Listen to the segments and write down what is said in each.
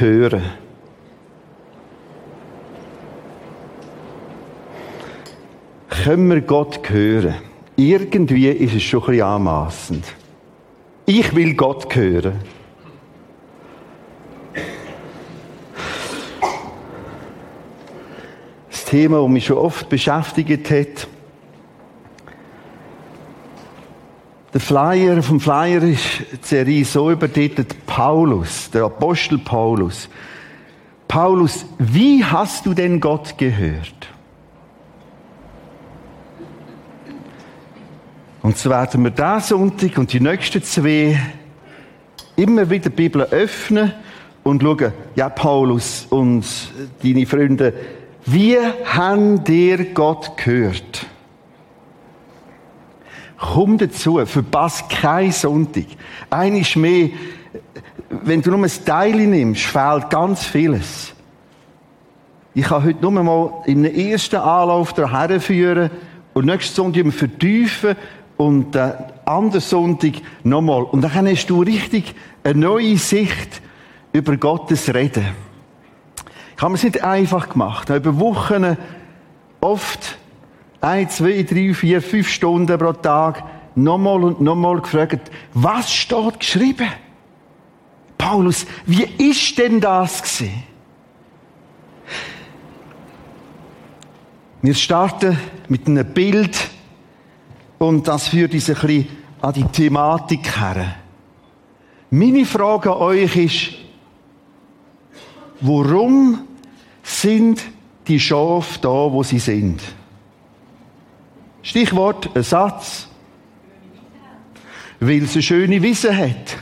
hören. Können wir Gott hören? Irgendwie ist es schon ein bisschen anmassend. Ich will Gott hören. Das Thema, das mich schon oft beschäftigt hat, Der Flyer vom Flyer ist die Serie so übertitelt Paulus, der Apostel Paulus. Paulus, wie hast du denn Gott gehört? Und so werden wir diesen Sonntag und die nächsten zwei immer wieder die Bibel öffnen und schauen, ja, Paulus und deine Freunde, wie haben dir Gott gehört? Komm dazu, verpass keinen Sonntag. Eines mehr, wenn du nur ein Teil nimmst, fehlt ganz vieles. Ich kann heute nur mal im ersten Anlauf daher führen und nächsten Sonntag vertiefen und den anderen Sonntag nochmal. Und dann hast du richtig eine neue Sicht über Gottes Reden. Ich habe es nicht einfach gemacht. Ich habe über Wochen oft ein, zwei, drei, vier, fünf Stunden pro Tag nochmal und nochmal gefragt, was steht geschrieben? Paulus, wie ist denn das gewesen? Wir starten mit einem Bild und das führt uns ein bisschen an die Thematik her. Meine Frage an euch ist, warum sind die Schafe da, wo sie sind? Stichwort, ein Satz. Weil es eine schöne Wiese hat.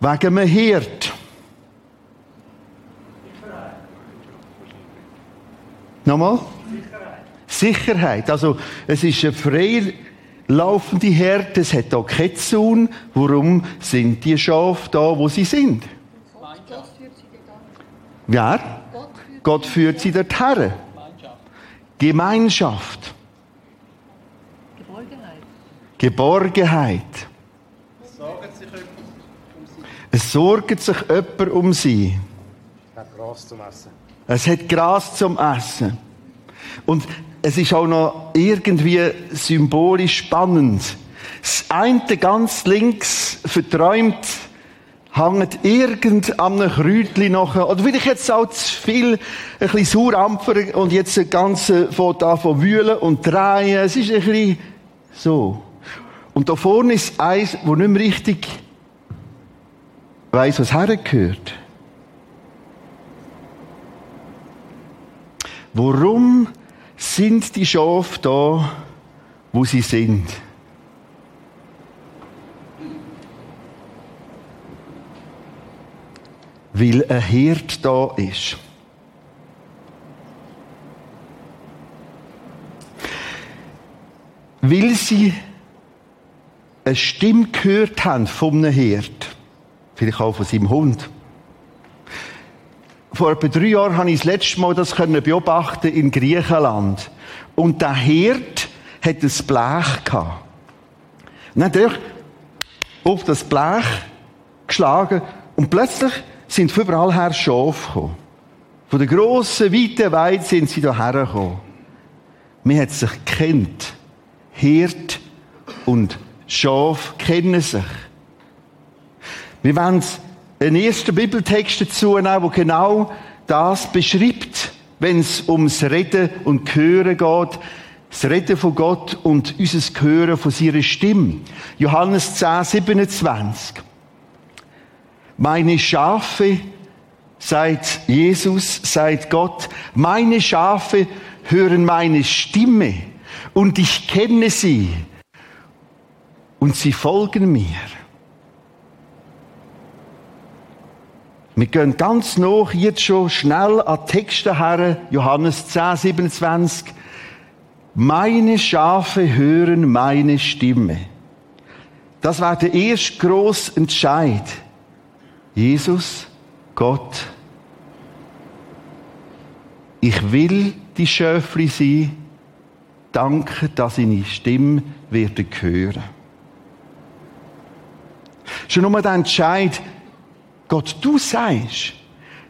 Wegen einem Hirt. Nochmal? Sicherheit. Sicherheit. Also, es ist eine frei laufende Herde, es hat auch keinen Zaun. Warum sind die Schafe da, wo sie sind? Gott führt sie dorthin. Wer? Gott führt sie dorthin. Gemeinschaft. Geborgenheit. Geborgenheit. Es sorgt sich jemand um sie. Es hat Gras zum Essen. Es hat Gras zum Essen. Und es ist auch noch irgendwie symbolisch spannend. Das eine ganz links verträumt hängt irgend an einem Kräutchen nachher, oder will ich jetzt auch zu viel, ein bisschen Saurampfer und jetzt das Ganze da von wühlen und drehen. Es ist ein bisschen so. Und da vorne ist eins, wo nicht mehr richtig weiss, was hergehört. Warum sind die Schafe da, wo sie sind? Weil ein Hirt da ist. Weil sie eine Stimme gehört haben von einem Hirt. Vielleicht auch von seinem Hund. Vor etwa drei Jahren habe ich das letzte Mal das beobachten in Griechenland. Und der Hirt hat ein Blech gehabt. Und auf das Blech geschlagen und plötzlich sind von überall her Schafe gekommen. Von der grossen, weiten Weide sind sie hierher gekommen. Man hat sich kennt. Hirt und Schaf kennen sich. Wir wollen einen ersten Bibeltext dazu nehmen, der genau das beschreibt, wenn es ums Reden und Hören geht. Das Reden von Gott und unser Hören von seiner Stimme. Johannes 10, 27. Meine Schafe, seit Jesus, seit Gott, meine Schafe hören meine Stimme und ich kenne sie und sie folgen mir. Wir gehen ganz noch jetzt schon schnell an Texte her, Johannes 10, 27. Meine Schafe hören meine Stimme. Das war der erste grosse Entscheid. Jesus, Gott, ich will die Schöfli sein. Danke, dass ich deine Stimme werde hören. Schon nur der Entscheid, Gott, du sagst,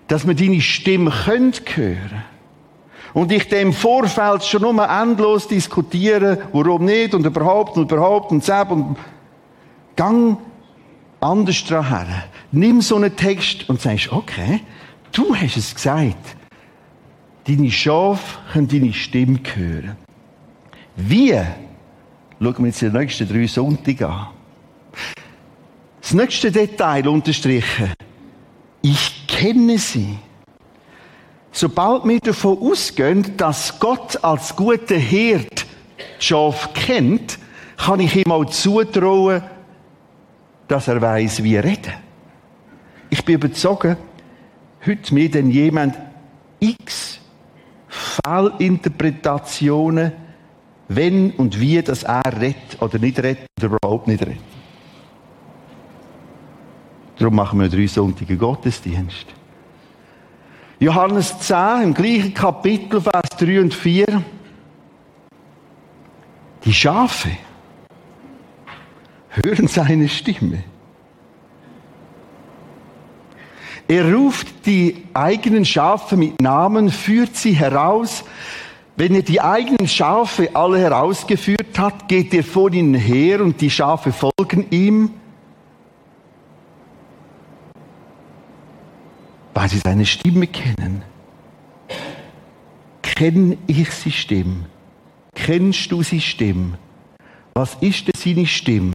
dass wir deine Stimme hören können. Und ich dem Vorfeld schon nur endlos diskutieren, warum nicht und überhaupt und überhaupt und zäb und gang anders dran her. Nimm so einen Text und sagst, okay, du hast es gesagt. Deine Schafe können deine Stimme hören. Wie? Schauen wir jetzt die nächsten drei Sonntage an. Das nächste Detail unterstrichen. Ich kenne sie. Sobald wir davon ausgehen, dass Gott als guter Hirt die Schafe kennt, kann ich ihm auch zutrauen, dass er weiß, wie er reden. Ich bin überzeugt, heute mir denn jemand x Fehlinterpretationen, wenn und wie das er redet oder nicht redet oder überhaupt nicht redet. Darum machen wir drei Sonntage Gottesdienst. Johannes 10, im gleichen Kapitel, Vers 3 und 4. Die Schafe hören seine Stimme. Er ruft die eigenen Schafe mit Namen, führt sie heraus. Wenn er die eigenen Schafe alle herausgeführt hat, geht er vor ihnen her und die Schafe folgen ihm, weil sie seine Stimme kennen. Kenn ich sie Stimme? Kennst du sie Stimme? Was ist denn seine Stimme?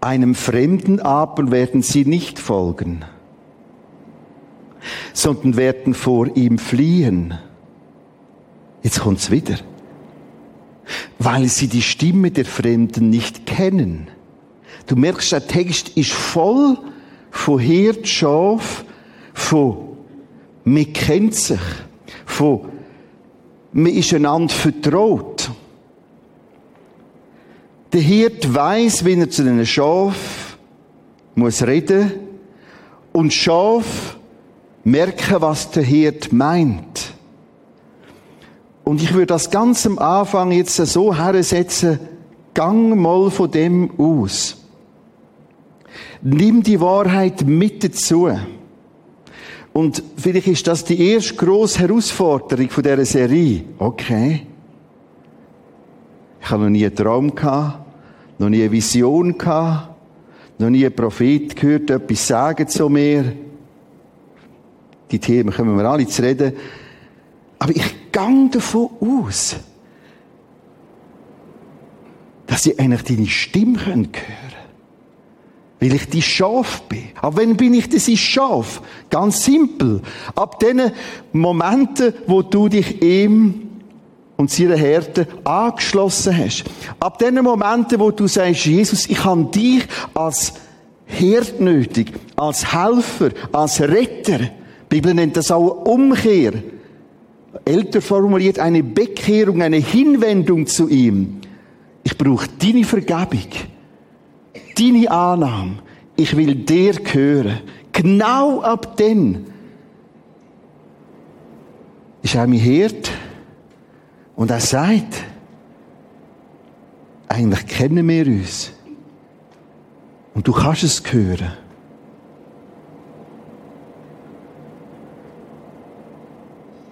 Einem Fremden aber werden sie nicht folgen, sondern werden vor ihm fliehen. Jetzt kommt's wieder. Weil sie die Stimme der Fremden nicht kennen. Du merkst, der Text ist voll von Herd, Schaf, von man kennt sich, von man ist einander vertraut. Der Hirt weiß, wie er zu den Schaf muss reden und Schaf merken, was der Hirt meint. Und ich würde das ganz am Anfang jetzt so hersetzen, gang mal von dem aus. Nimm die Wahrheit mit dazu. Und vielleicht ist das die erste grosse Herausforderung von dieser Serie. Okay. Ich habe noch nie einen Traum gehabt noch nie eine Vision gehabt, noch nie einen Prophet gehört, etwas sagen zu mir. Die Themen kommen wir alle zu reden. Aber ich gehe davon aus, dass sie eigentlich deine Stimme hören können. Weil ich die Schaf bin. Aber wenn bin ich das Schaf? Ganz simpel. Ab den Momenten, wo du dich ihm und seiner Härte angeschlossen hast. Ab den Momenten, wo du sagst, Jesus, ich habe dich als Herd nötig, als Helfer, als Retter. Bibel nennt das auch Umkehr. Älter formuliert eine Bekehrung, eine Hinwendung zu ihm. Ich brauche deine Vergebung, deine Annahme. Ich will dir gehören. Genau ab dann ist er mein Herd und er sagt, eigentlich kennen wir uns. Und du kannst es hören.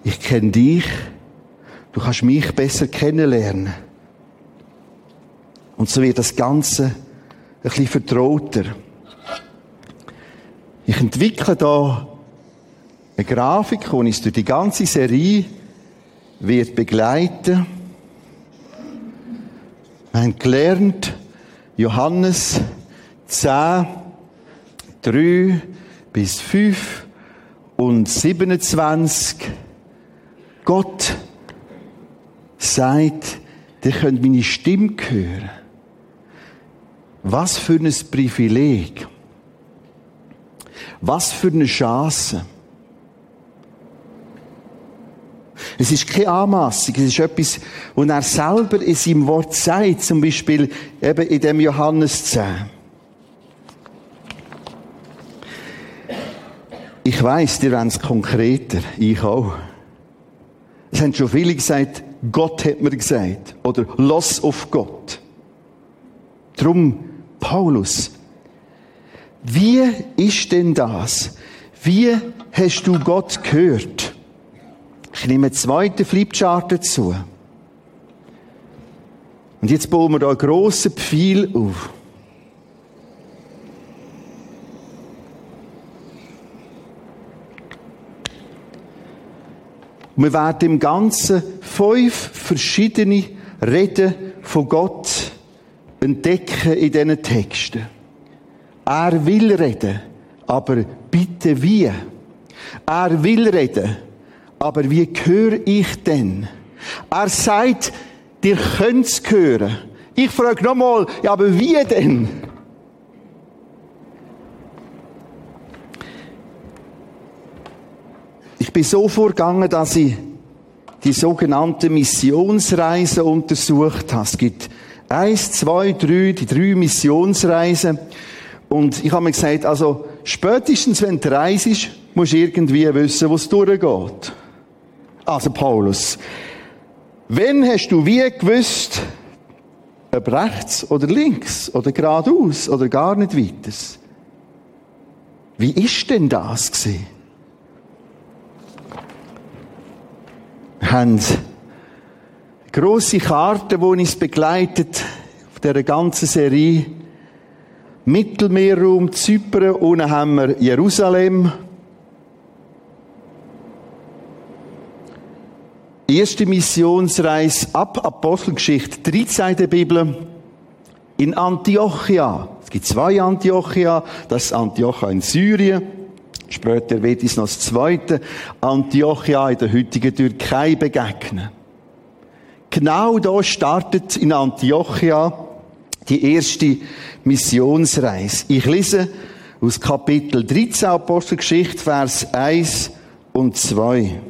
Ich kenne dich. Du kannst mich besser kennenlernen. Und so wird das Ganze ein bisschen vertrauter. Ich entwickle da eine Grafik, die uns durch die ganze Serie wird begleiten. Wir haben gelernt, Johannes 10, 3 bis 5 und 27. Gott sagt, ihr könnt meine Stimme hören. Was für ein Privileg. Was für eine Chance. Es ist keine Anmassung, es ist etwas, was er selber in seinem Wort sagt, zum Beispiel eben in dem Johannes 10. Ich weiß, dir wollen es konkreter, ich auch. Es haben schon viele gesagt, Gott hat mir gesagt, oder los auf Gott. Drum, Paulus, Wie ist denn das? Wie hast du Gott gehört? Ich nehme einen zweiten Flipchart dazu. Und jetzt bauen wir da einen grossen Pfeil auf. Und wir werden im Ganzen fünf verschiedene Reden von Gott entdecken in diesen Texten. Er will reden, aber bitte wie? Er will reden, aber wie höre ich denn? Er sagt, ihr könnt's hören. Ich frage nochmal, ja, aber wie denn? Ich bin so vorgegangen, dass ich die sogenannte Missionsreise untersucht habe. Es gibt eins, zwei, drei, die drei Missionsreisen. Und ich habe mir gesagt, also spätestens wenn du reist, musst du irgendwie wissen, wo es durchgeht. Also Paulus, wenn hast du wie gewusst, ob rechts oder links oder geradeaus oder gar nicht weiter? Wie ist denn das gewesen? Haben grosse Karte, die uns begleitet auf dieser ganzen Serie. Mittelmeerraum, Zypern, unten haben wir Jerusalem. Erste Missionsreise ab Apostelgeschichte 13 der Bibel in Antiochia. Es gibt zwei Antiochia. Das ist Antiochia in Syrien. Später wird es noch das zweite Antiochia in der heutigen Türkei begegnen. Genau da startet in Antiochia die erste Missionsreise. Ich lese aus Kapitel 13 Apostelgeschichte, Vers 1 und 2.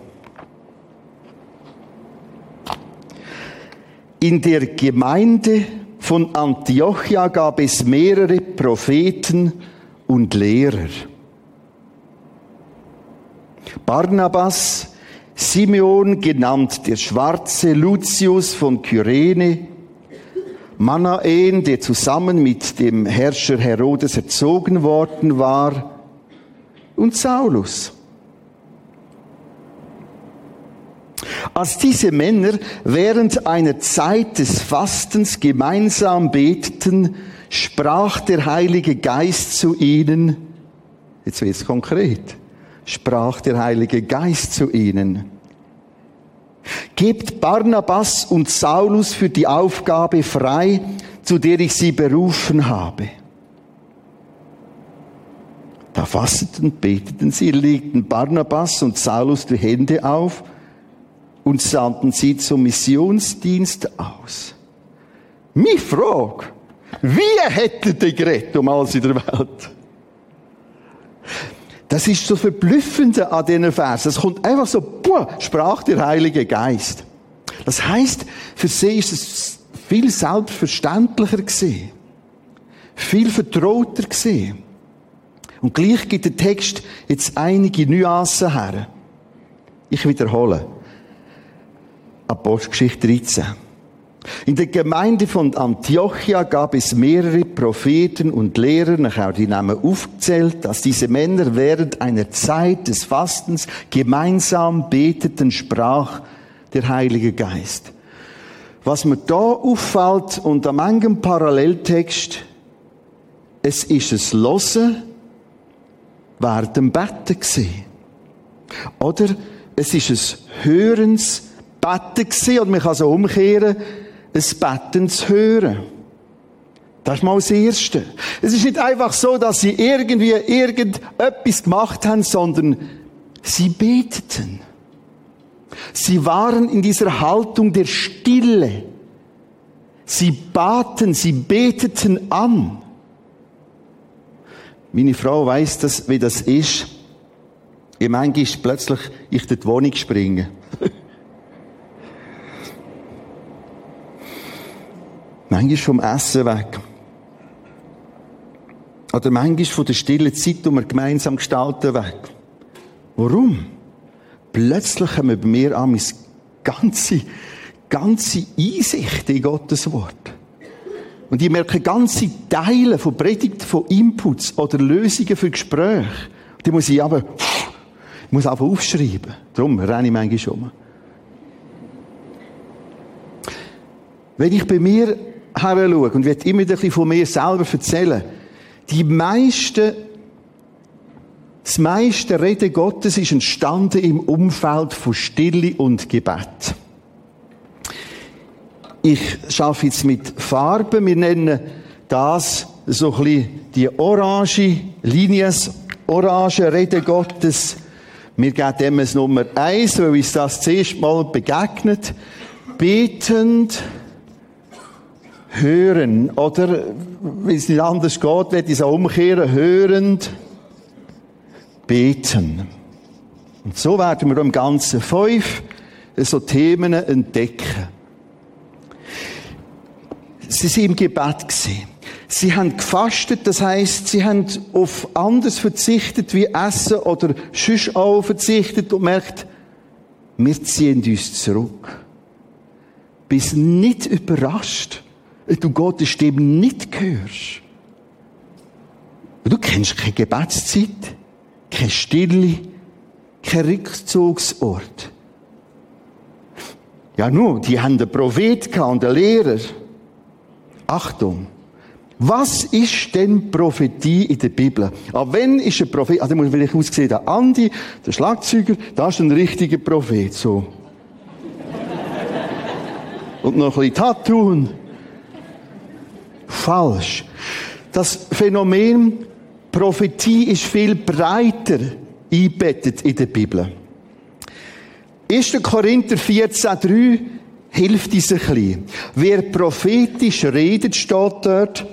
In der Gemeinde von Antiochia gab es mehrere Propheten und Lehrer. Barnabas, Simeon genannt der Schwarze, Lucius von Kyrene, Manaen, der zusammen mit dem Herrscher Herodes erzogen worden war, und Saulus. Als diese Männer während einer Zeit des Fastens gemeinsam beteten, sprach der Heilige Geist zu ihnen, jetzt wird es konkret, sprach der Heilige Geist zu ihnen. Gebt Barnabas und Saulus für die Aufgabe frei, zu der ich sie berufen habe. Da fasteten beteten sie, legten Barnabas und Saulus die Hände auf und sandten sie zum Missionsdienst aus. Mich frage, wie hätte die gerettet um alles in der Welt? Das ist so verblüffende an diesen Versen. Es kommt einfach so, puh, sprach der Heilige Geist. Das heißt, für sie ist es viel selbstverständlicher gesehen. Viel vertrauter gesehen. Und gleich gibt der Text jetzt einige Nuancen her. Ich wiederhole. Apostelgeschichte 13. In der Gemeinde von Antiochia gab es mehrere Propheten und Lehrer, nachher die Namen aufgezählt, dass diese Männer während einer Zeit des Fastens gemeinsam beteten, sprach der Heilige Geist. Was mir da auffällt und am engen Paralleltext, es ist es Losen während dem Betten gesehen. Oder es ist es Hörens Betten gesehen und man kann so umkehren, ein Betten zu hören. Das ist mal das Erste. Es ist nicht einfach so, dass sie irgendwie irgendetwas gemacht haben, sondern sie beteten. Sie waren in dieser Haltung der Stille. Sie baten, sie beteten an. Meine Frau weiß, das, wie das ist. Ich manchmal plötzlich ich in die Wohnung springen. Manchmal vom Essen weg. Oder manchmal von der stillen Zeit, die wir gemeinsam gestalten, weg. Warum? Plötzlich wir bei mir an meine ganze, ganze Einsicht in Gottes Wort. Und ich merke ganze Teile von Predigten, von Inputs oder Lösungen für Gespräche. Die muss ich aber, ich muss einfach aufschreiben. Darum renne ich manchmal schon. Wenn ich bei mir her schaue und werde immer bisschen von mir selber erzählen, die meisten, das meiste Reden Gottes ist entstanden im Umfeld von Stille und Gebet. Ich schaffe jetzt mit Farben. Wir nennen das so ein die orange Linie, das orange Reden Gottes. Wir geben dem es Nummer eins, weil uns das zuerst mal begegnet. Betend, hören. Oder, wenn es nicht anders geht, wird es auch umkehren. Hörend, beten. Und so werden wir im Ganzen fünf so Themen entdecken. Sie sind im Gebet gesehen. Sie haben gefastet, das heißt, sie haben auf anders verzichtet wie Essen oder sonst auch verzichtet und merkt, wir ziehen uns zurück. Bis nicht überrascht, du Gottes Stimme nicht hörst. Du kennst keine Gebetszeit, keine Stille, kein Rückzugsort. Ja, nur, die haben einen Prophet und einen Lehrer. Achtung. Was ist denn Prophetie in der Bibel? Ab wenn ist ein Prophet, also muss ich aussehen, der Andi, der Schlagzeuger, da ist ein richtiger Prophet, so. Und noch ein bisschen Tattoo. Falsch. Das Phänomen Prophetie ist viel breiter einbettet in der Bibel. 1. Korinther 14,3 hilft uns ein bisschen. Wer prophetisch redet, steht dort,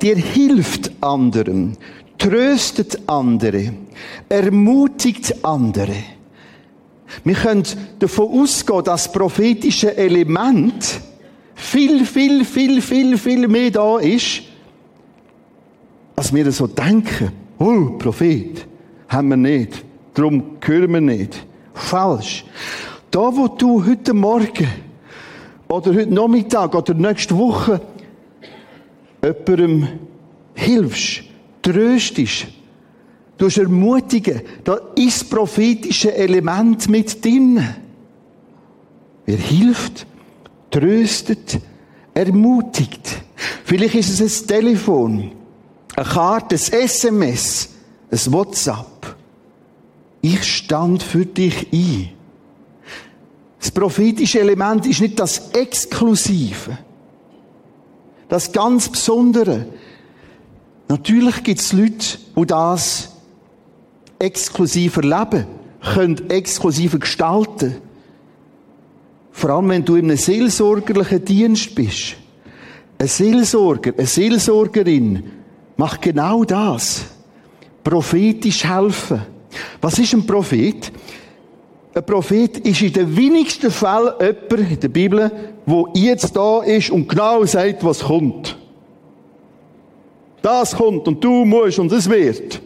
der hilft anderen, tröstet andere, ermutigt andere. Wir können davon ausgehen, dass das prophetische Element viel, viel, viel, viel, viel mehr da ist, als wir so denken. Oh, Prophet, haben wir nicht. Darum hören wir nicht. Falsch. Da, wo du heute Morgen oder heute Nachmittag oder nächste Woche jemandem hilfst, tröstest, du ermutigen, da ist das prophetische Element mit drin. Wer hilft, tröstet, ermutigt. Vielleicht ist es ein Telefon, eine Karte, ein SMS, ein WhatsApp. Ich stand für dich ein. Das prophetische Element ist nicht das Exklusive, das ganz Besondere. Natürlich gibt es Leute, die das exklusiver leben, können exklusiver gestalten. Vor allem, wenn du in einem seelsorgerlichen Dienst bist. Ein Seelsorger, eine Seelsorgerin macht genau das. Prophetisch helfen. Was ist ein Prophet? Ein Prophet ist in den wenigsten Fällen jemand in der Bibel, wo jetzt da ist und genau sagt, was kommt. Das kommt und du musst und es wird.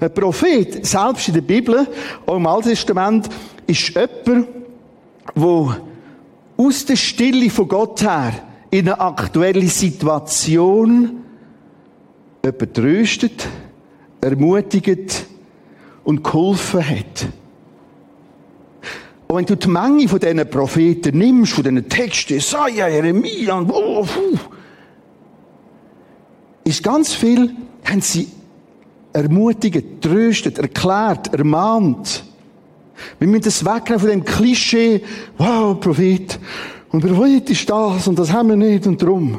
Ein Prophet, selbst in der Bibel, auch im Alten Testament, ist jemand, wo aus der Stille von Gott her in eine aktuelle Situation jemand tröstet, ermutigt und geholfen hat. Und wenn du die Menge von diesen Propheten nimmst, von diesen Texten, Jesaja, Jeremia und oh, ist ganz viel, haben sie ermutigt, tröstet, erklärt, ermahnt. Wir müssen das wegnehmen von dem Klischee, wow, Prophet, und Prophet ist das und das haben wir nicht und drum.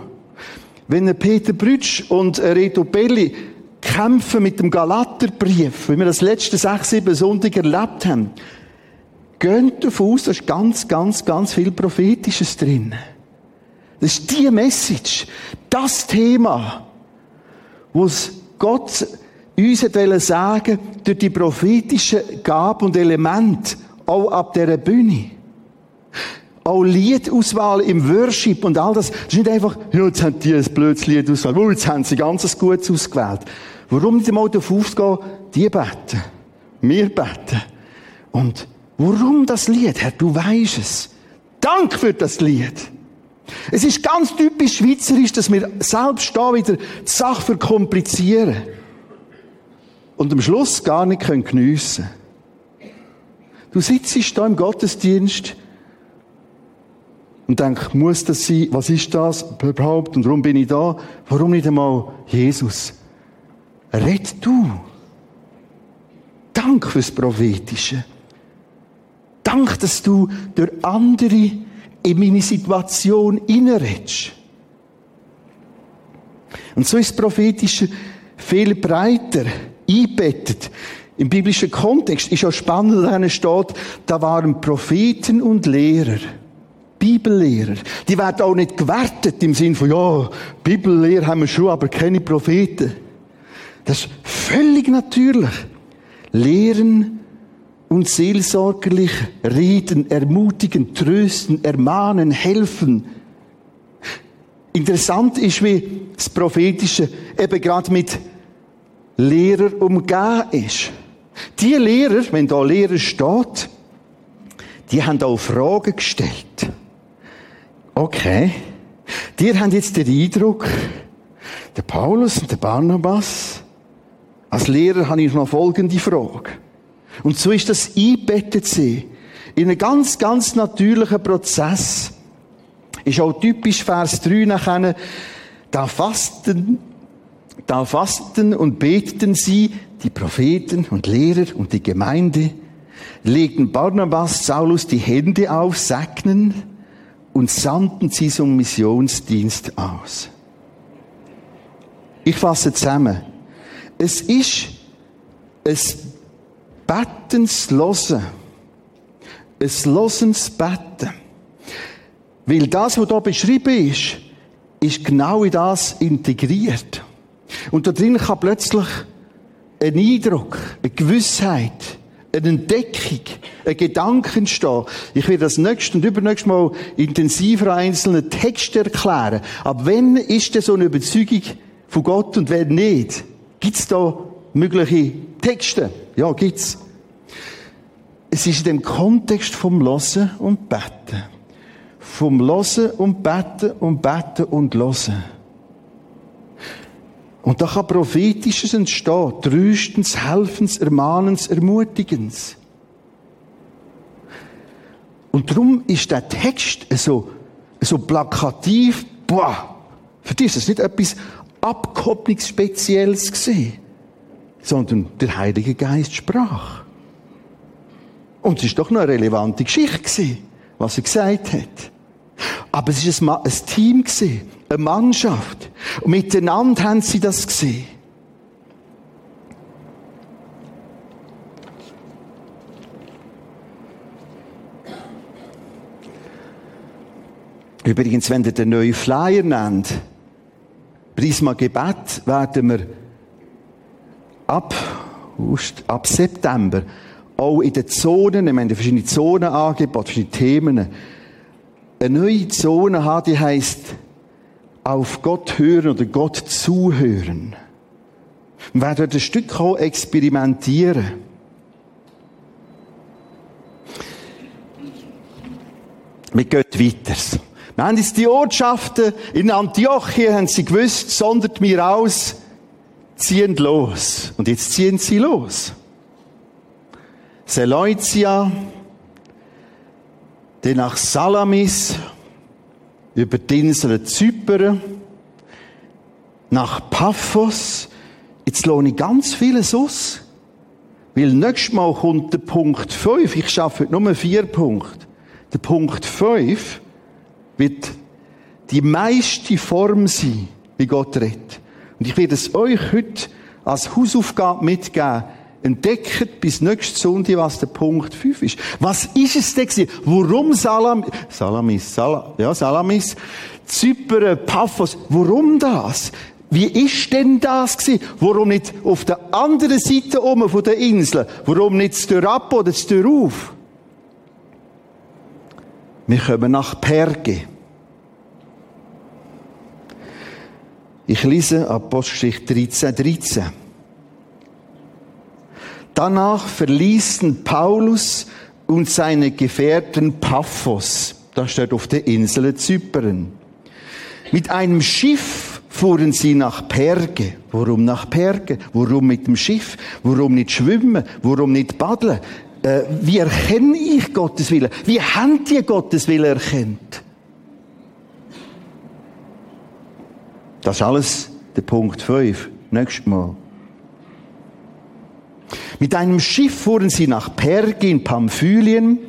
Wenn Peter Brütsch und Reto Belli kämpfen mit dem Galaterbrief, wie wir das letzte sechs, sieben Sonntag erlebt haben, Geht davon aus, da ist ganz, ganz, ganz viel Prophetisches drin. Das ist die Message, das Thema, was Gott uns hat sagen durch die prophetische Gabe und Element, auch ab dieser Bühne. Auch Liedauswahl im Worship und all das. Das ist nicht einfach, jetzt haben die ein blödes Lied ausgewählt. Oh, jetzt haben sie ganz Gutes ausgewählt. Warum nicht einmal darauf aufgehen, die beten. Wir beten. Und Warum das Lied? Herr, du weißt es. Dank für das Lied. Es ist ganz typisch schweizerisch, dass wir selbst da wieder die Sache verkomplizieren. Und am Schluss gar nicht können geniessen Du sitzt da im Gottesdienst und denkst, muss das sein? Was ist das überhaupt? Und warum bin ich da? Warum nicht einmal Jesus? Red du. Dank fürs Prophetische. Dank, dass du durch andere in meine Situation hineinredest. Und so ist das Prophetische viel breiter einbettet. Im biblischen Kontext ist ja spannend, da steht, da waren Propheten und Lehrer. Bibellehrer. Die werden auch nicht gewertet im Sinn von, ja, Bibellehrer haben wir schon, aber keine Propheten. Das ist völlig natürlich. Lehren und seelsorgerlich reden, ermutigen, trösten, ermahnen, helfen. Interessant ist, wie das Prophetische eben gerade mit Lehrer umgeben ist. Die Lehrer, wenn da Lehrer steht, die haben auch Fragen gestellt. Okay. Die haben jetzt den Eindruck, der Paulus und der Barnabas, als Lehrer habe ich noch folgende Frage. Und so ist das einbettet sie in einen ganz, ganz natürlichen Prozess. Ist auch typisch Vers 3 nachher, da fasten, da fasten und beteten sie, die Propheten und Lehrer und die Gemeinde, legten Barnabas, Saulus die Hände auf, segnen und sandten sie zum Missionsdienst aus. Ich fasse zusammen. Es ist ein Bettens Losen. Ein Losens Betten. Weil das, was hier beschrieben ist, ist genau in das integriert. Und da drin kann plötzlich ein Eindruck, eine Gewissheit, eine Entdeckung, ein Gedanke entstehen. Ich werde das nächste und übernächste Mal intensiver einzelne Texte erklären. Aber wenn ist denn so eine Überzeugung von Gott und wenn nicht? Gibt es da mögliche Texte? Ja, gibt's. Es ist in dem Kontext vom Losen und Betten. Vom Losen und Betten und Betten und Losen. Und da kann Prophetisches entstehen. Tröstens, Helfens, Ermahnens, Ermutigens. Und darum ist der Text so, so plakativ, boah, für dich ist das nicht etwas Abkopplungsspezielles gesehen, sondern der Heilige Geist sprach. Und es ist doch noch eine relevante Geschichte gewesen, was er gesagt hat. Aber es war ein, Team gewesen, eine Mannschaft. Und miteinander haben sie das gesehen. Übrigens, wenn ihr den neuen Flyer nennt, Prisma Gebet, werden wir ab, ab September auch in den Zonen, wir haben verschiedene Zonen angeboten, verschiedene Themen, eine neue Zone haben, die heißt auf Gott hören oder Gott zuhören. Wir werden ein Stück auch experimentieren. Wir gehen weiter. Wir haben jetzt die Ortschaften in Antiochien, haben sie gewusst, sondert mir aus, ziehen los. Und jetzt ziehen sie los. Seleucia, dann nach Salamis, über die Insel Zypern, nach Paphos. Jetzt lohne ich ganz vieles aus. Weil nächstes Mal kommt der Punkt 5. Ich schaffe heute nur vier Punkte. Der Punkt 5 wird die meiste Form sein, wie Gott redet. Und ich werde es euch heute als Hausaufgabe mitgeben, entdeckt bis nächste Sonntag, was der Punkt 5 ist. Was ist es denn gewesen? Warum Salam, Salamis, Sal, ja, Salamis, Zypern, Paphos, warum das? Wie ist denn das gewesen? Warum nicht auf der anderen Seite oben von der Insel? Warum nicht Tür ab oder Tür auf? Wir kommen nach Perge. Ich lese Apostelgeschichte 13, 13. Danach verließen Paulus und seine Gefährten Paphos. Das steht auf der Insel Zypern. Mit einem Schiff fuhren sie nach Perge. Warum nach Perge? Warum mit dem Schiff? Warum nicht schwimmen? Warum nicht paddeln? Äh, wie erkenne ich Gottes Willen? Wie haben die Gottes Willen erkennt? Das ist alles der Punkt 5. Nächstes Mal. Mit einem Schiff fuhren sie nach Perge in Pamphylien,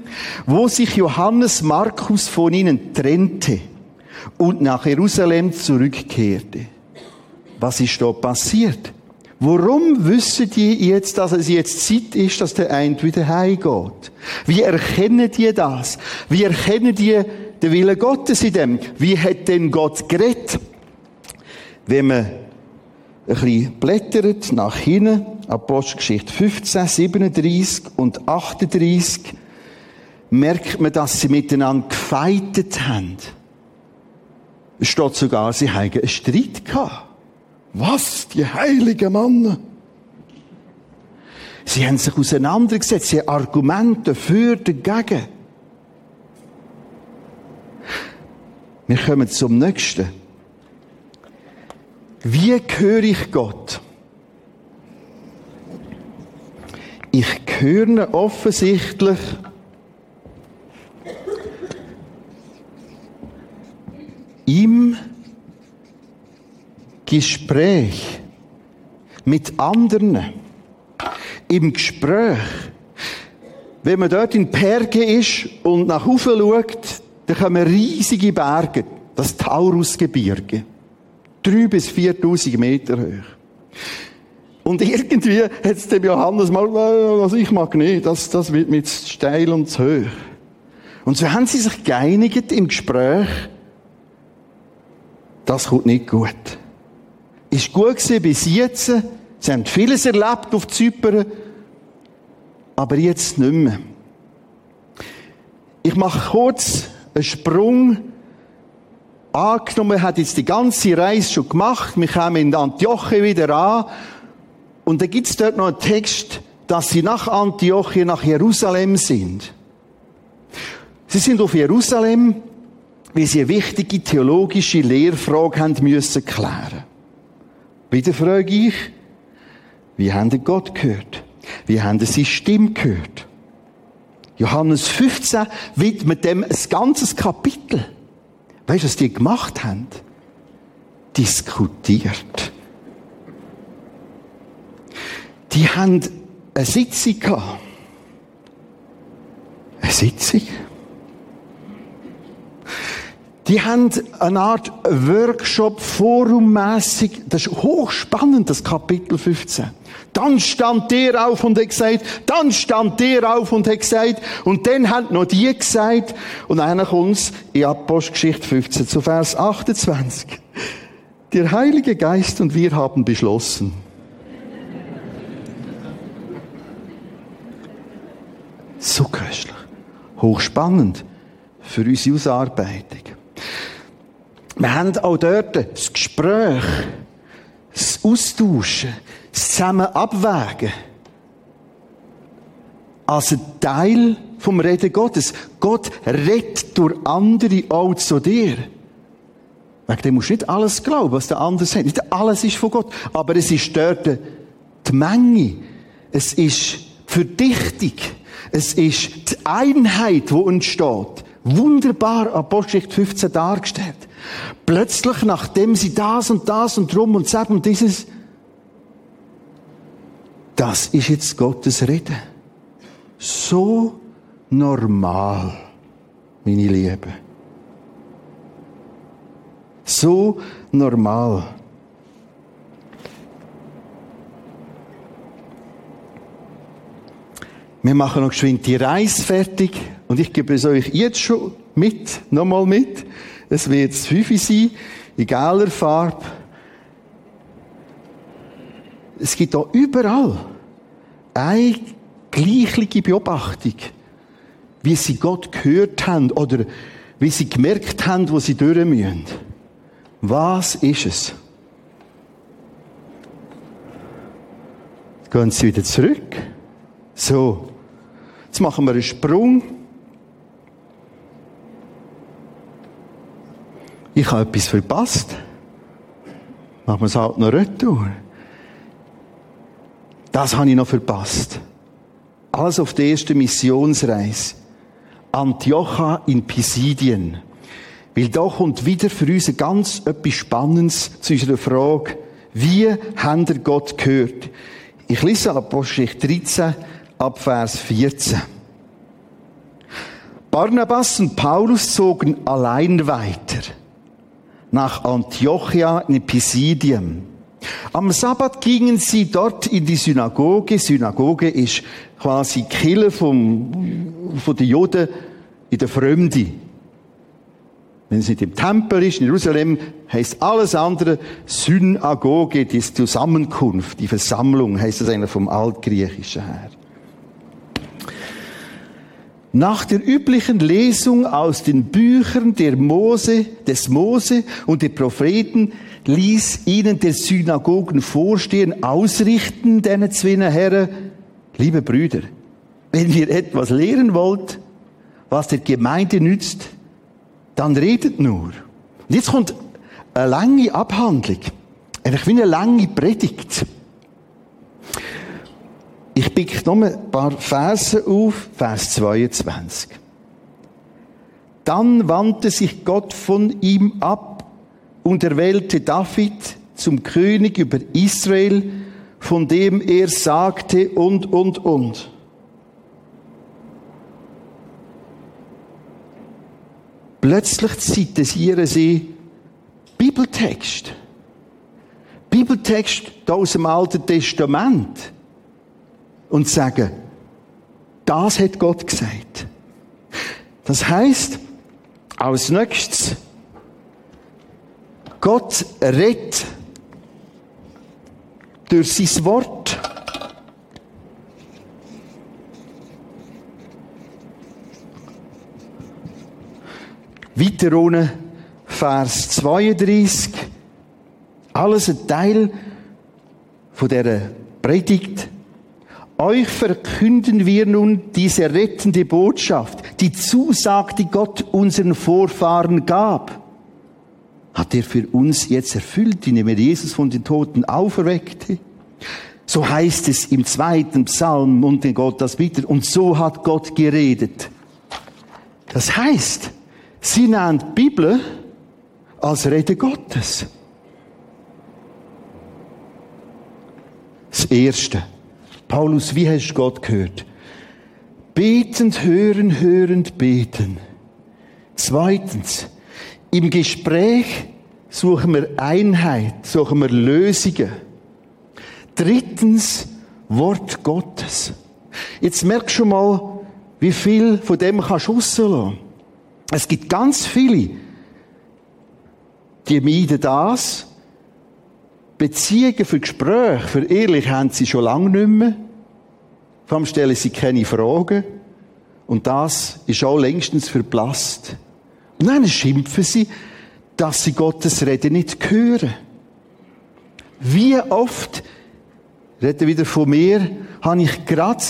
wo sich Johannes Markus von ihnen trennte und nach Jerusalem zurückkehrte. Was ist da passiert? Warum wissen die jetzt, dass es jetzt Zeit ist, dass der Eid wieder heimgeht? Wie erkennen die das? Wie erkennen die den Willen Gottes in dem? Wie hat denn Gott geredet? Wenn man ein bisschen blättert nach hinten, Apostelgeschichte 15, 37 und 38, merkt man, dass sie miteinander gefeitet haben. Es steht sogar, sie haben einen Streit gehabt. Was? Die heiligen Männer? Sie haben sich auseinandergesetzt, sie haben Argumente für, dagegen. Wir kommen zum nächsten. Wie höre ich Gott? Ich höre offensichtlich im Gespräch mit anderen, im Gespräch, wenn man dort in Perge ist und nach oben schaut, dann kommen riesige Berge, das Taurusgebirge. Drei bis viertausend Meter hoch. Und irgendwie hat es dem Johannes mal, also ich mag nicht, das, das wird mir zu steil und zu hoch. Und so haben sie sich geeinigt im Gespräch, das kommt nicht gut. Ist gut gewesen bis jetzt. Sie haben vieles erlebt auf Zypern, aber jetzt nicht mehr. Ich mache kurz einen Sprung angenommen, hat jetzt die ganze Reise schon gemacht, wir kommen in Antioche wieder an und da gibt's dort noch einen Text, dass sie nach Antioche, nach Jerusalem sind. Sie sind auf Jerusalem, weil sie eine wichtige theologische Lehrfrage haben müssen klären. Wieder frage ich, wie haben Sie Gott gehört? Wie haben Sie Stimme gehört? Johannes 15 widmet dem ein ganzes Kapitel. Weißt du, was die gemacht haben? Diskutiert. Die haben eine Sitzung gehabt. Eine Sitzung? Die haben eine Art Workshop forummäßig. Das ist hochspannend, das Kapitel 15. Dann stand der auf und hat gesagt, dann stand der auf und hat gesagt, und dann haben noch die gesagt, und einer kommt in Apostelgeschichte 15 zu Vers 28. Der Heilige Geist und wir haben beschlossen. So köstlich. Hochspannend für unsere Ausarbeitung. Wir haben auch dort das Gespräch, das Austauschen, Zusammen abwägen. Als ein Teil vom Reden Gottes. Gott redet durch andere auch zu dir. Wegen dem musst du nicht alles glauben, was der andere sagt. Nicht alles ist von Gott. Aber es ist dort die Menge. Es ist Verdichtung. Es ist die Einheit, die entsteht. Wunderbar, Apostelgeschichte 15 dargestellt. Plötzlich, nachdem sie das und das und drum und sagen und dieses, das ist jetzt Gottes Rede. So normal, meine Liebe. So normal. Wir machen noch geschwind die Reise fertig und ich gebe es euch jetzt schon mit, nochmal mit. Es wird das Fünfe sein, egaler Farbe. Es gibt da überall eine gleichliche Beobachtung, wie sie Gott gehört haben oder wie sie gemerkt haben, wo sie durch müssen. Was ist es? Gehen Sie wieder zurück. So. Jetzt machen wir einen Sprung. ich habe etwas verpasst. Machen wir es halt noch retour. Das habe ich noch verpasst. Alles auf der ersten Missionsreise. Antiocha in Pisidien. Weil da kommt wieder für uns ganz etwas Spannendes zu unserer Frage, wie haben ihr Gott gehört? Ich lese Apostelgeschichte 13 ab Vers 14. Barnabas und Paulus zogen allein weiter nach Antiochia in Pisidien. Am Sabbat gingen sie dort in die Synagoge. Synagoge ist quasi Kille vom, von den Juden in der Fremde. Wenn es nicht im Tempel ist, in Jerusalem, heißt alles andere Synagoge, die Zusammenkunft, die Versammlung, heißt es eigentlich vom Altgriechischen her. Nach der üblichen Lesung aus den Büchern der Mose, des Mose und der Propheten ließ ihnen der Synagogenvorstehen ausrichten, deine zwei Herren, liebe Brüder, wenn ihr etwas lehren wollt, was der Gemeinde nützt, dann redet nur. Und jetzt kommt eine lange Abhandlung. Eigentlich wie eine lange Predigt. Ich pick noch ein paar Verse auf, Vers 22. Dann wandte sich Gott von ihm ab und erwählte David zum König über Israel, von dem er sagte und, und, und. Plötzlich zitieren sie Bibeltext. Bibeltext aus dem Alten Testament und sagen, das hat Gott gesagt. Das heißt, als nächstes, Gott redet durch sein Wort. Weiter ohne Vers 32. Alles ein Teil von der Predigt euch verkünden wir nun diese rettende Botschaft, die Zusage, die Gott unseren Vorfahren gab. Hat er für uns jetzt erfüllt, indem er Jesus von den Toten auferweckte? So heißt es im zweiten Psalm und den Gott das wieder. Und so hat Gott geredet. Das heißt, sie nennen die Bibel als Rede Gottes. Das Erste. Paulus, wie hast du Gott gehört? Betend hören, hörend beten. Zweitens, im Gespräch suchen wir Einheit, suchen wir Lösungen. Drittens, Wort Gottes. Jetzt merkst du mal, wie viel von dem kannst du rauslassen. Es gibt ganz viele, die meiden das, Beziehungen für Gespräche, für ehrlich haben sie schon lange nicht mehr. Vor allem stellen sie keine Fragen. Und das ist auch längstens verblasst. Und dann schimpfen sie, dass sie Gottes Rede nicht hören. Wie oft, rede wieder von mir, habe ich gerade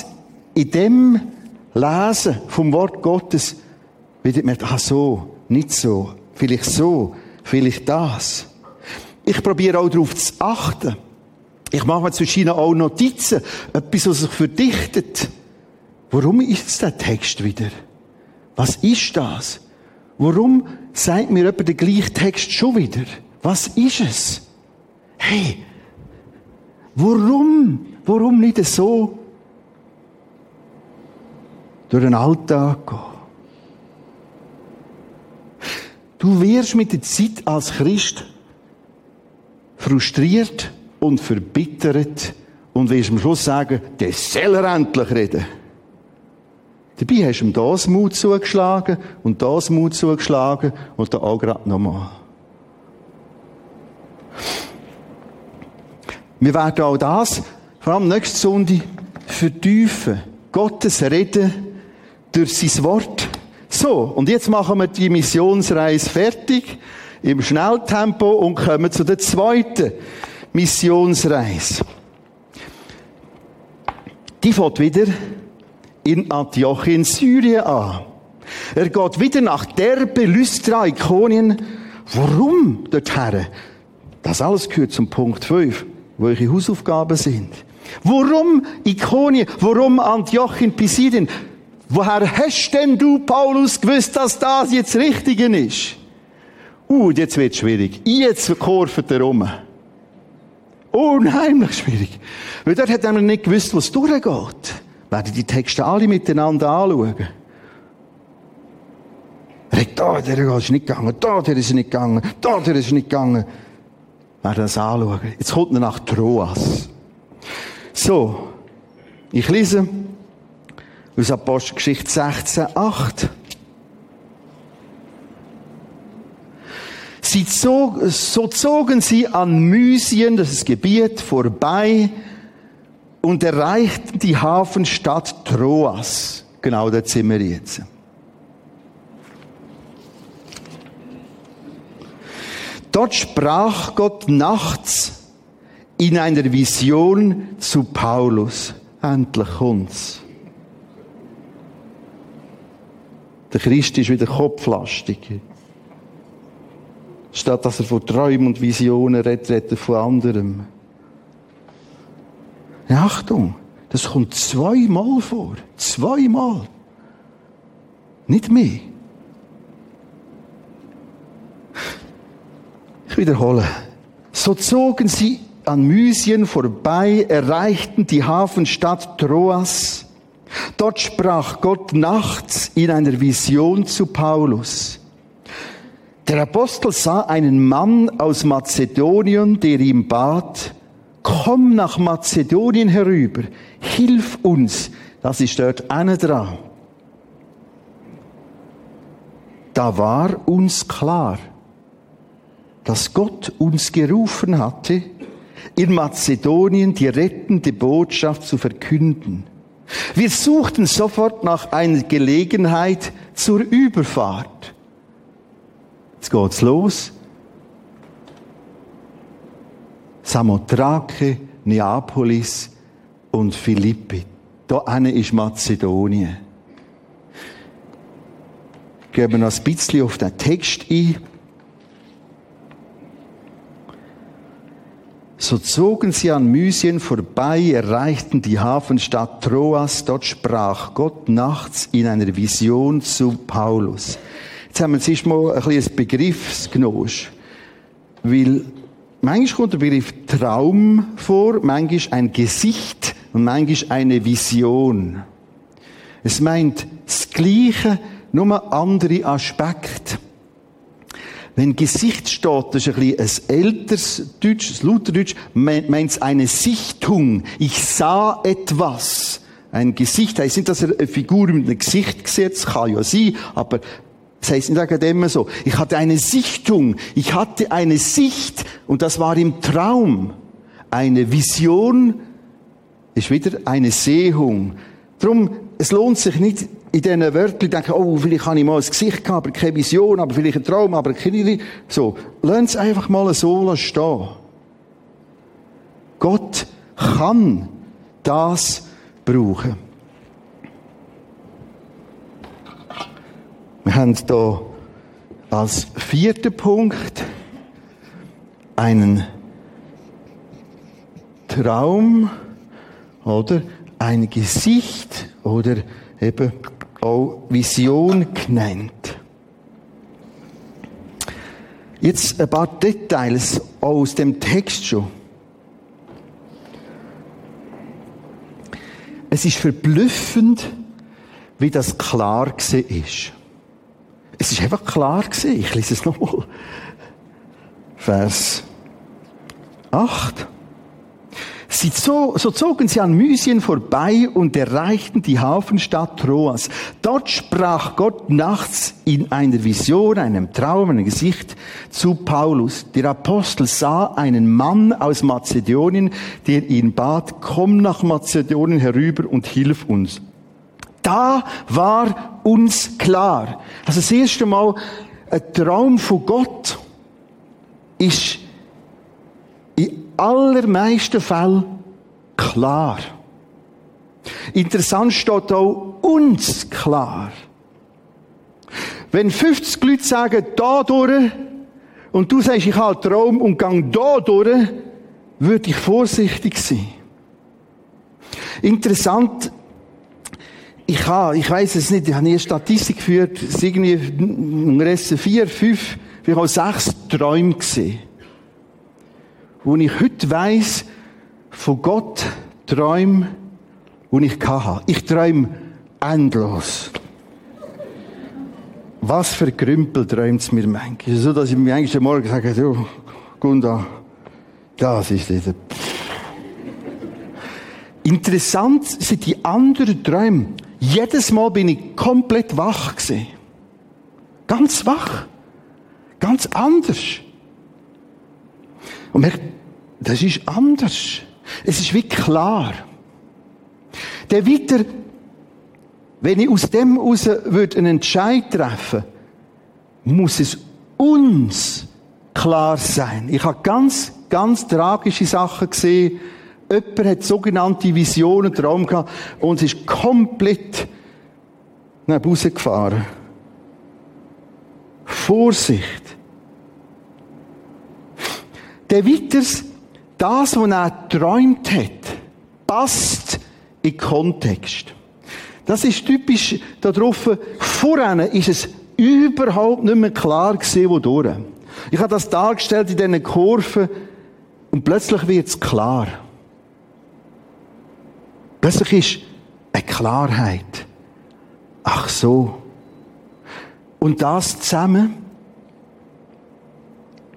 in dem Lesen vom Wort Gottes wieder gemerkt, ah so, nicht so, vielleicht so, vielleicht das. Ich probiere auch darauf zu achten. Ich mache mir zwischen auch Notizen, etwas, was sich verdichtet. Warum ist der Text wieder? Was ist das? Warum sagt mir jemand den gleichen Text schon wieder? Was ist es? Hey, warum, warum nicht so durch den Alltag gehen? Du wirst mit der Zeit als Christ frustriert und verbittert und wirst am Schluss sagen, der soll er endlich reden. Dabei hast du ihm das Mut zugeschlagen und das Mut zugeschlagen und da auch gerade nochmal. Wir werden auch das, vor allem nächste Sonntag, vertiefen. Gottes Reden durch sein Wort. So, und jetzt machen wir die Missionsreise fertig im Schnelltempo und kommen zu der zweiten Missionsreise. Die fängt wieder in Antiochien, Syrien an. Er geht wieder nach Derbe, Lystra, Ikonien, Warum dorthin? Das alles gehört zum Punkt 5, wo eure Hausaufgaben sind. Warum Ikonien? Warum Antioch in Pisidien? Woher hast denn du, Paulus, gewusst, dass das jetzt Richtige ist? Uh, jetzt wird's schwierig. Jetzt kurvt er um. Unheimlich schwierig. Weil dort hat er nicht gewusst, was durchgeht. Werden die Texte alle miteinander anschauen. Er hat da, der ist nicht gegangen, da, der ist nicht gegangen, da, der ist nicht gegangen. Werden das anschauen. Jetzt kommt er nach Troas. So. Ich lese aus Apostelgeschichte 16, 8. Sie zog, so zogen sie an Mysien, das ist Gebiet, vorbei und erreichten die Hafenstadt Troas. Genau da sind wir jetzt. Dort sprach Gott nachts in einer Vision zu Paulus. Endlich kommt's. Der Christ ist wieder kopflastig. Statt dass er von Träumen und Visionen redet, redet er von anderem. Ja, Achtung, das kommt zweimal vor. Zweimal. Nicht mehr. Ich wiederhole. So zogen sie an Mysien vorbei, erreichten die Hafenstadt Troas. Dort sprach Gott nachts in einer Vision zu Paulus. Der Apostel sah einen Mann aus Mazedonien, der ihm bat, komm nach Mazedonien herüber, hilf uns. Das ist dort einer dran. Da war uns klar, dass Gott uns gerufen hatte, in Mazedonien die rettende Botschaft zu verkünden. Wir suchten sofort nach einer Gelegenheit zur Überfahrt. Jetzt geht's los. Samothrake, Neapolis und Philippi. Da ist Mazedonien. Gehen wir noch ein bisschen auf den Text ein. So zogen sie an Mysien vorbei, erreichten die Hafenstadt Troas. Dort sprach Gott nachts in einer Vision zu Paulus. Jetzt haben wir zuerst mal ein bisschen Begriffsgnosch. Weil manchmal kommt der Begriff Traum vor, manchmal ein Gesicht und manchmal eine Vision. Es meint das Gleiche, nur andere Aspekte. Wenn Gesicht steht, das ist ein, bisschen ein älteres Deutsch, ein Lutherdeutsch, meint es eine Sichtung. Ich sah etwas. Ein Gesicht heisst nicht, dass er eine Figur mit einem Gesicht gesetzt, kann ja sein, aber das heisst nicht immer so. Ich hatte eine Sichtung, ich hatte eine Sicht und das war im Traum. Eine Vision ist wieder eine Sehung. Drum, es lohnt sich nicht, in diesen Wörtern denken, oh, vielleicht habe ich mal ein Gesicht gehabt, aber keine Vision, aber vielleicht ein Traum, aber keine... So, lasst es einfach mal so stehen. Gott kann das brauchen. Wir haben hier als vierten Punkt einen Traum oder ein Gesicht oder eben auch Vision genannt. Jetzt ein paar Details aus dem Text schon. Es ist verblüffend, wie das klar war. Es ist einfach klar gewesen. Ich lese es nochmal. Vers 8. Sie so, so zogen sie an Mysien vorbei und erreichten die Hafenstadt Troas. Dort sprach Gott nachts in einer Vision, einem Traum, einem Gesicht zu Paulus. Der Apostel sah einen Mann aus Mazedonien, der ihn bat, komm nach Mazedonien herüber und hilf uns. Da war uns klar. Also das erste Mal, ein Traum von Gott ist in allermeisten Fällen klar. Interessant steht auch uns klar. Wenn 50 Leute sagen, da durch, und du sagst, ich habe einen Traum und gang da durch, würde ich vorsichtig sein. Interessant, ich habe, ich weiß es nicht, ich habe nie eine Statistik geführt, es ist irgendwie vier, fünf, vielleicht auch sechs Träume gesehen. Wo ich heute weiss, von Gott Träume, die ich hatte. Ich träume endlos. Was für Grümpel träumt es mir manchmal? So, dass ich mir eigentlich am Morgen sage, du, Gunda, das ist dieser. Interessant sind die anderen Träume. Jedes Mal bin ich komplett wach gewesen. Ganz wach. Ganz anders. Und merkt, das ist anders. Es ist wie klar. Der weiter, wenn ich aus dem heraus einen Entscheid treffen muss es uns klar sein. Ich habe ganz, ganz tragische Sachen gesehen, Jemand hat sogenannte Visionen, Traum gehabt und ist komplett nach Hause gefahren. Vorsicht. Der weiters, das, was er träumt hat, passt in Kontext. Das ist typisch darauf, vorher ist es überhaupt nicht mehr klar gewesen, wodurch. Ich habe das dargestellt in diesen Kurven und plötzlich wird es klar. Plötzlich ist eine Klarheit. Ach so. Und das zusammen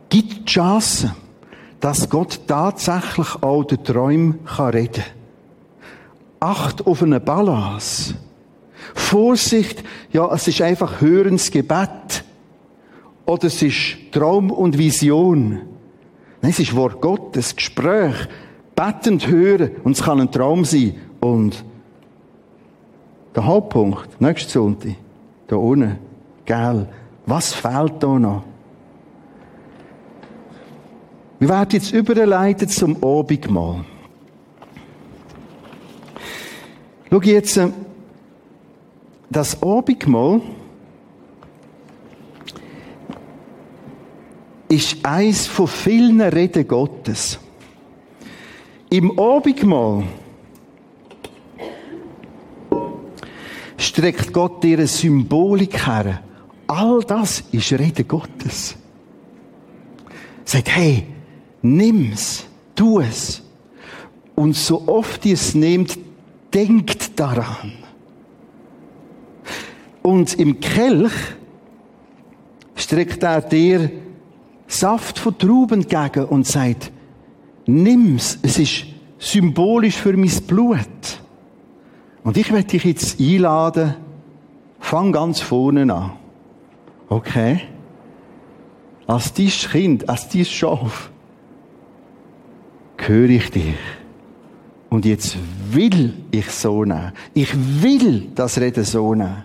gibt die Chance, dass Gott tatsächlich auch den Träumen reden kann. Acht auf eine Balance. Vorsicht, ja, es ist einfach Hörensgebet. Oder es ist Traum und Vision. Nein, es ist Wort Gottes, Gespräch, bettend hören. Und es kann ein Traum sein. Und der Hauptpunkt, nächste Sonntag, da unten, gell, was fehlt da noch? Wir werden jetzt überleiten zum Abendmahl. Schau jetzt, äh, das Abendmahl ist eins von vielen Reden Gottes. Im Abendmahl streckt Gott dir eine Symbolik her. All das ist Rede Gottes. Sagt, hey, nimm's, tu es. Und so oft ihr es nehmt, denkt daran. Und im Kelch streckt er dir Saft von Trauben entgegen und sagt, nimm's, es ist symbolisch für mein Blut. Und ich werde dich jetzt einladen, fang ganz vorne an. Okay? Als dein Kind, als dein Schaf, höre ich dich. Und jetzt will ich so nehmen. Ich will das Reden so nehmen.